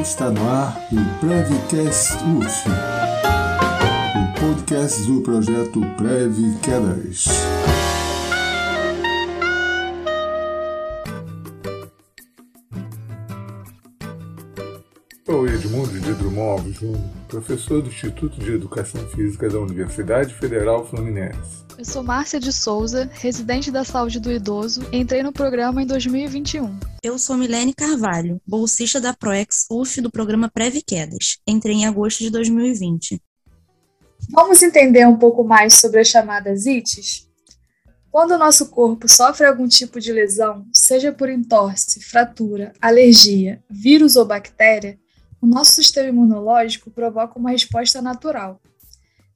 Está no ar o Prevcast UF, o podcast do projeto Prev Quedas. Sou Edmundo de Drummond Júnior, professor do Instituto de Educação Física da Universidade Federal Fluminense. Eu sou Márcia de Souza, residente da saúde do idoso, entrei no programa em 2021. Eu sou Milene Carvalho, bolsista da ProEx UF do programa Preve Quedas. Entrei em agosto de 2020. Vamos entender um pouco mais sobre as chamadas ITs? Quando o nosso corpo sofre algum tipo de lesão, seja por entorse, fratura, alergia, vírus ou bactéria, o nosso sistema imunológico provoca uma resposta natural.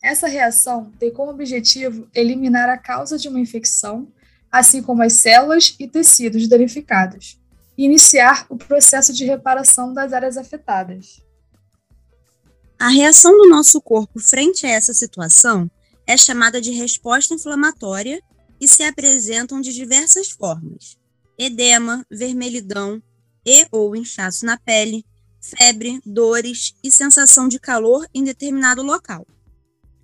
Essa reação tem como objetivo eliminar a causa de uma infecção, assim como as células e tecidos danificados, e iniciar o processo de reparação das áreas afetadas. A reação do nosso corpo frente a essa situação é chamada de resposta inflamatória e se apresentam de diversas formas: edema, vermelhidão e ou inchaço na pele, febre, dores e sensação de calor em determinado local.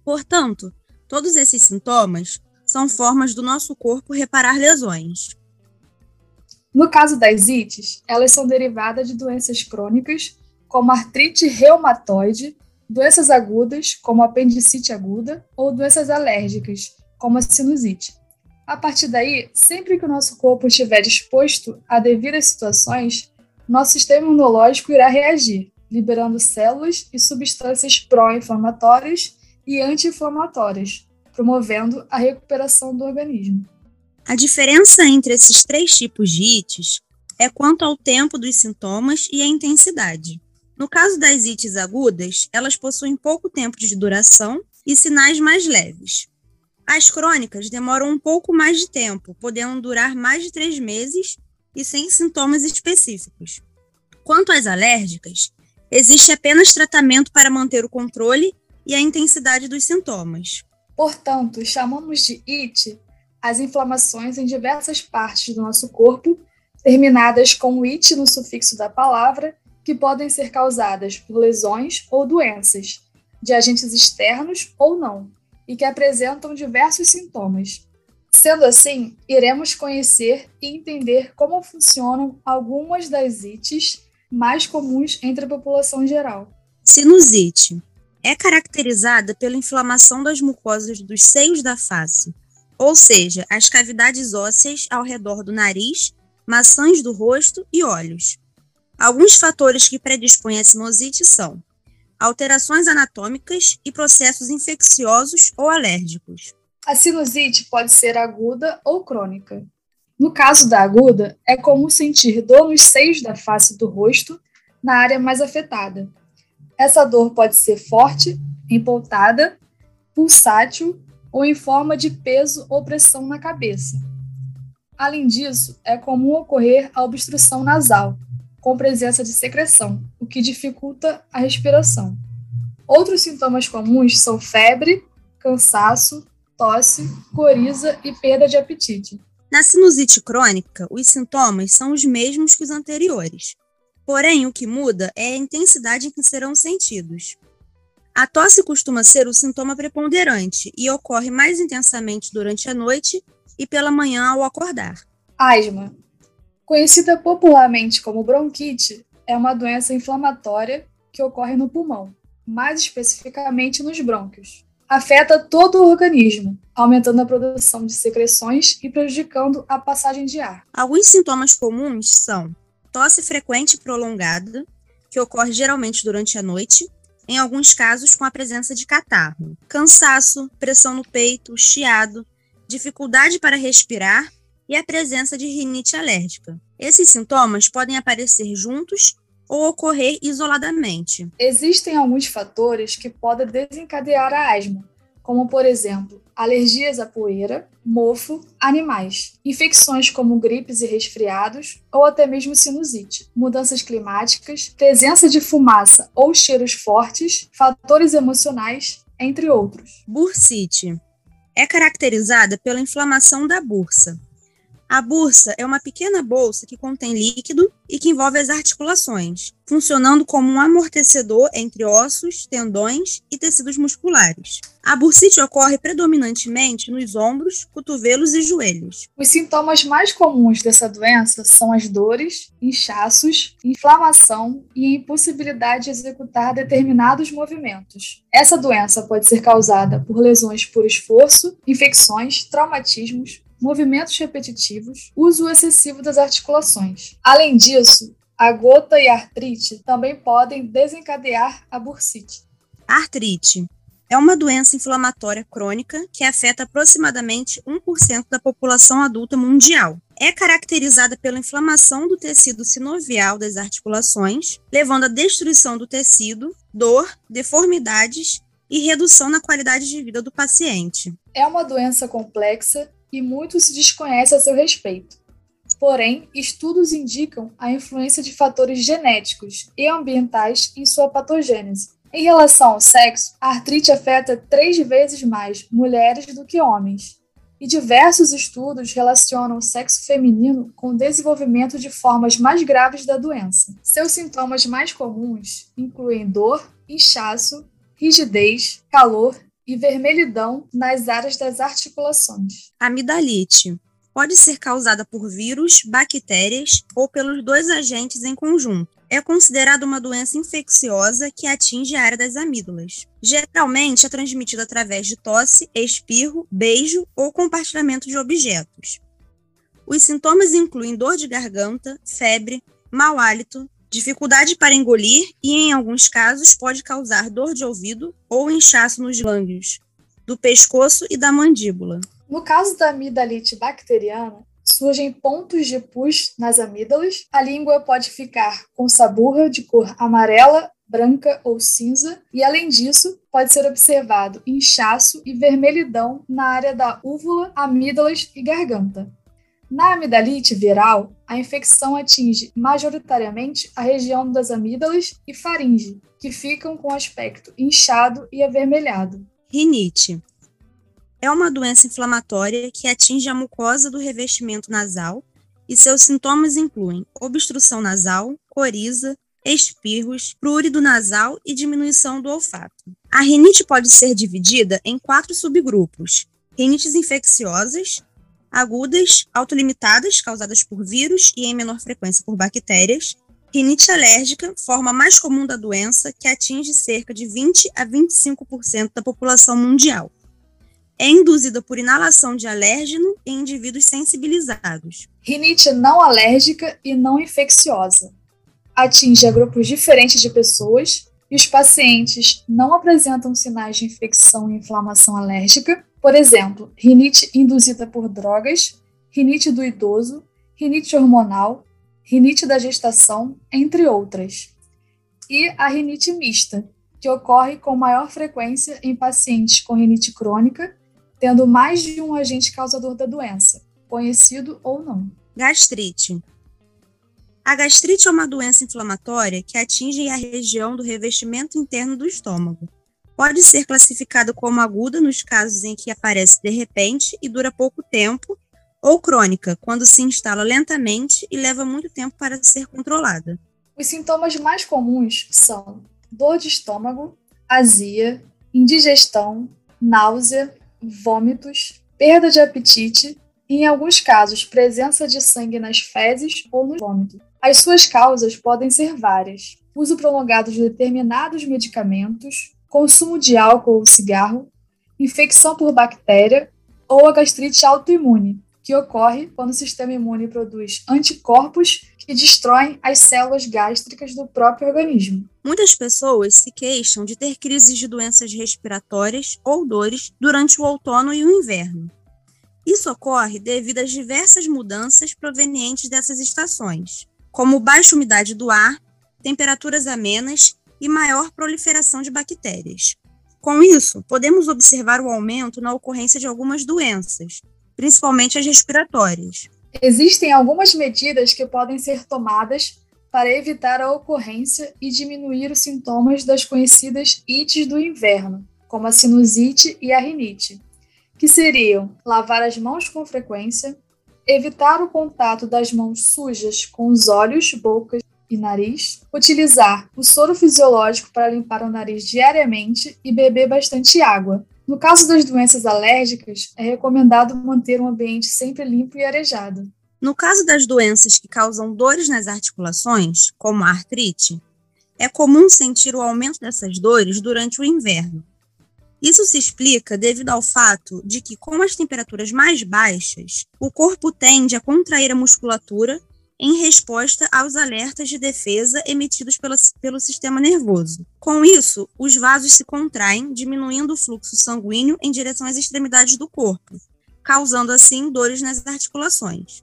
Portanto, todos esses sintomas são formas do nosso corpo reparar lesões. No caso das ites, elas são derivadas de doenças crônicas, como artrite reumatoide, doenças agudas, como apendicite aguda, ou doenças alérgicas, como a sinusite. A partir daí, sempre que o nosso corpo estiver disposto a devidas situações, nosso sistema imunológico irá reagir, liberando células e substâncias pró-inflamatórias e anti-inflamatórias, promovendo a recuperação do organismo. A diferença entre esses três tipos de ites é quanto ao tempo dos sintomas e a intensidade. No caso das ites agudas, elas possuem pouco tempo de duração e sinais mais leves. As crônicas demoram um pouco mais de tempo, podendo durar mais de três meses e sem sintomas específicos. Quanto às alérgicas, existe apenas tratamento para manter o controle e a intensidade dos sintomas. Portanto, chamamos de IT as inflamações em diversas partes do nosso corpo, terminadas com IT no sufixo da palavra, que podem ser causadas por lesões ou doenças, de agentes externos ou não, e que apresentam diversos sintomas. Sendo assim, iremos conhecer e entender como funcionam algumas das ites mais comuns entre a população geral. Sinusite é caracterizada pela inflamação das mucosas dos seios da face, ou seja, as cavidades ósseas ao redor do nariz, maçãs do rosto e olhos. Alguns fatores que predispõem a sinusite são alterações anatômicas e processos infecciosos ou alérgicos. A sinusite pode ser aguda ou crônica. No caso da aguda, é comum sentir dor nos seios da face do rosto, na área mais afetada, essa dor pode ser forte, empoltada, pulsátil ou em forma de peso ou pressão na cabeça. Além disso, é comum ocorrer a obstrução nasal, com presença de secreção, o que dificulta a respiração. Outros sintomas comuns são febre, cansaço, tosse, coriza e perda de apetite. Na sinusite crônica, os sintomas são os mesmos que os anteriores, Porém, o que muda é a intensidade em que serão sentidos. A tosse costuma ser o sintoma preponderante e ocorre mais intensamente durante a noite e pela manhã ao acordar. Asma, conhecida popularmente como bronquite, é uma doença inflamatória que ocorre no pulmão, mais especificamente nos brônquios. Afeta todo o organismo, aumentando a produção de secreções e prejudicando a passagem de ar. Alguns sintomas comuns são tosse frequente e prolongada, que ocorre geralmente durante a noite, em alguns casos com a presença de catarro, cansaço, pressão no peito, chiado, dificuldade para respirar e a presença de rinite alérgica. Esses sintomas podem aparecer juntos ou ocorrer isoladamente. Existem alguns fatores que podem desencadear a asma, como por exemplo, alergias à poeira, mofo, animais, infecções como gripes e resfriados ou até mesmo sinusite, mudanças climáticas, presença de fumaça ou cheiros fortes, fatores emocionais, entre outros. Bursite é caracterizada pela inflamação da bursa. A bursa é uma pequena bolsa que contém líquido e que envolve as articulações, funcionando como um amortecedor entre ossos, tendões e tecidos musculares. A bursite ocorre predominantemente nos ombros, cotovelos e joelhos. Os sintomas mais comuns dessa doença são as dores, inchaços, inflamação e a impossibilidade de executar determinados movimentos. Essa doença pode ser causada por lesões por esforço, infecções, traumatismos, movimentos repetitivos, uso excessivo das articulações. Além disso, a gota e a artrite também podem desencadear a bursite. artrite é uma doença inflamatória crônica que afeta aproximadamente 1% da população adulta mundial. É caracterizada pela inflamação do tecido sinovial das articulações, levando à destruição do tecido, dor, deformidades e redução na qualidade de vida do paciente. É uma doença complexa e muito se desconhece a seu respeito. Porém, estudos indicam a influência de fatores genéticos e ambientais em sua patogênese. Em relação ao sexo, a artrite afeta três vezes mais mulheres do que homens, e diversos estudos relacionam o sexo feminino com o desenvolvimento de formas mais graves da doença. Seus sintomas mais comuns incluem dor, inchaço, rigidez, calor e vermelhidão nas áreas das articulações. Amidalite pode ser causada por vírus, bactérias ou pelos dois agentes em conjunto. É considerada uma doença infecciosa que atinge a área das amígdalas. Geralmente é transmitida através de tosse, espirro, beijo ou compartilhamento de objetos. Os sintomas incluem dor de garganta, febre, mau hálito, dificuldade para engolir e, em alguns casos, pode causar dor de ouvido ou inchaço nos gânglios do pescoço e da mandíbula. No caso da amidalite bacteriana, surgem pontos de pus nas amígdalas, a língua pode ficar com saburra de cor amarela, branca ou cinza, e além disso, pode ser observado inchaço e vermelhidão na área da úvula, amígdalas e garganta. Na amidalite viral, a infecção atinge majoritariamente a região das amígdalas e faringe, que ficam com aspecto inchado e avermelhado. Rinite é uma doença inflamatória que atinge a mucosa do revestimento nasal e seus sintomas incluem obstrução nasal, coriza, espirros, prurido nasal e diminuição do olfato. A rinite pode ser dividida em quatro subgrupos: rinites infecciosas, agudas, autolimitadas, causadas por vírus e em menor frequência por bactérias. Rinite alérgica, forma mais comum da doença, que atinge cerca de 20 a 25% da população mundial. É induzida por inalação de alérgeno em indivíduos sensibilizados. Rinite não alérgica e não infecciosa. Atinge a grupos diferentes de pessoas e os pacientes não apresentam sinais de infecção e inflamação alérgica, por exemplo, rinite induzida por drogas, rinite do idoso, rinite hormonal, rinite da gestação, entre outras. E a rinite mista, que ocorre com maior frequência em pacientes com rinite crônica, tendo mais de um agente causador da doença, conhecido ou não. Gastrite. A gastrite é uma doença inflamatória que atinge a região do revestimento interno do estômago pode ser classificado como aguda nos casos em que aparece de repente e dura pouco tempo, ou crônica, quando se instala lentamente e leva muito tempo para ser controlada. Os sintomas mais comuns são dor de estômago, azia, indigestão, náusea, vômitos, perda de apetite e, em alguns casos, presença de sangue nas fezes ou no vômito. As suas causas podem ser várias: uso prolongado de determinados medicamentos, consumo de álcool ou cigarro, infecção por bactéria ou a gastrite autoimune, que ocorre quando o sistema imune produz anticorpos que destroem as células gástricas do próprio organismo. Muitas pessoas se queixam de ter crises de doenças respiratórias ou dores durante o outono e o inverno. Isso ocorre devido às diversas mudanças provenientes dessas estações, como baixa umidade do ar, temperaturas amenas e maior proliferação de bactérias. Com isso, podemos observar o aumento na ocorrência de algumas doenças, principalmente as respiratórias. Existem algumas medidas que podem ser tomadas para evitar a ocorrência e diminuir os sintomas das conhecidas ites do inverno, como a sinusite e a rinite, que seriam lavar as mãos com frequência, evitar o contato das mãos sujas com os olhos, boca e nariz, utilizar o soro fisiológico para limpar o nariz diariamente e beber bastante água. No caso das doenças alérgicas, é recomendado manter um ambiente sempre limpo e arejado. No caso das doenças que causam dores nas articulações, como a artrite, é comum sentir o aumento dessas dores durante o inverno. Isso se explica devido ao fato de que, com as temperaturas mais baixas, o corpo tende a contrair a musculatura em resposta aos alertas de defesa emitidos pela, pelo sistema nervoso. Com isso, os vasos se contraem, diminuindo o fluxo sanguíneo em direção às extremidades do corpo, causando assim dores nas articulações.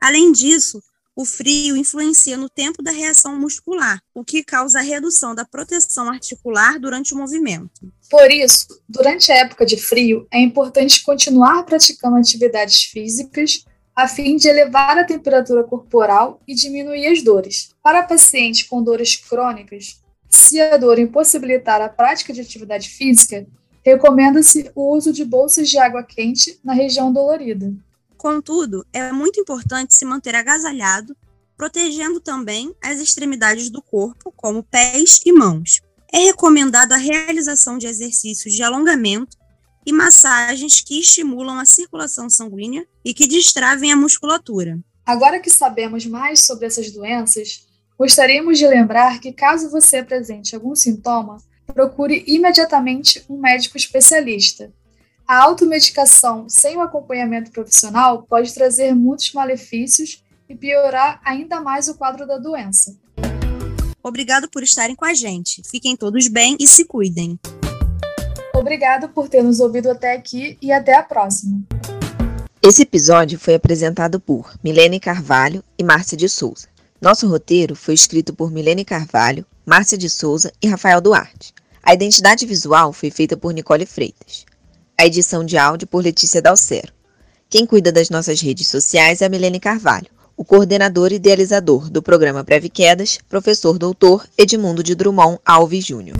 Além disso, o frio influencia no tempo da reação muscular, o que causa a redução da proteção articular durante o movimento. Por isso, durante a época de frio, é importante continuar praticando atividades físicas a fim de elevar a temperatura corporal e diminuir as dores. Para pacientes com dores crônicas, se a dor impossibilitar a prática de atividade física, recomenda-se o uso de bolsas de água quente na região dolorida. Contudo, é muito importante se manter agasalhado, protegendo também as extremidades do corpo, como pés e mãos. É recomendado a realização de exercícios de alongamento e massagens que estimulam a circulação sanguínea e que destravem a musculatura. Agora que sabemos mais sobre essas doenças, gostaríamos de lembrar que, caso você apresente algum sintoma, procure imediatamente um médico especialista. A automedicação sem o acompanhamento profissional pode trazer muitos malefícios e piorar ainda mais o quadro da doença. Obrigado por estarem com a gente. Fiquem todos bem e se cuidem. Obrigado por ter nos ouvido até aqui e até a próxima. Esse episódio foi apresentado por Milene Carvalho e Márcia de Souza. Nosso roteiro foi escrito por Milene Carvalho, Márcia de Souza e Rafael Duarte. A identidade visual foi feita por Nicole Freitas. A edição de áudio por Letícia Dalcero. Quem cuida das nossas redes sociais é a Milene Carvalho. O coordenador e idealizador do programa Breve Quedas, professor doutor Edmundo de Drummond Alves Júnior.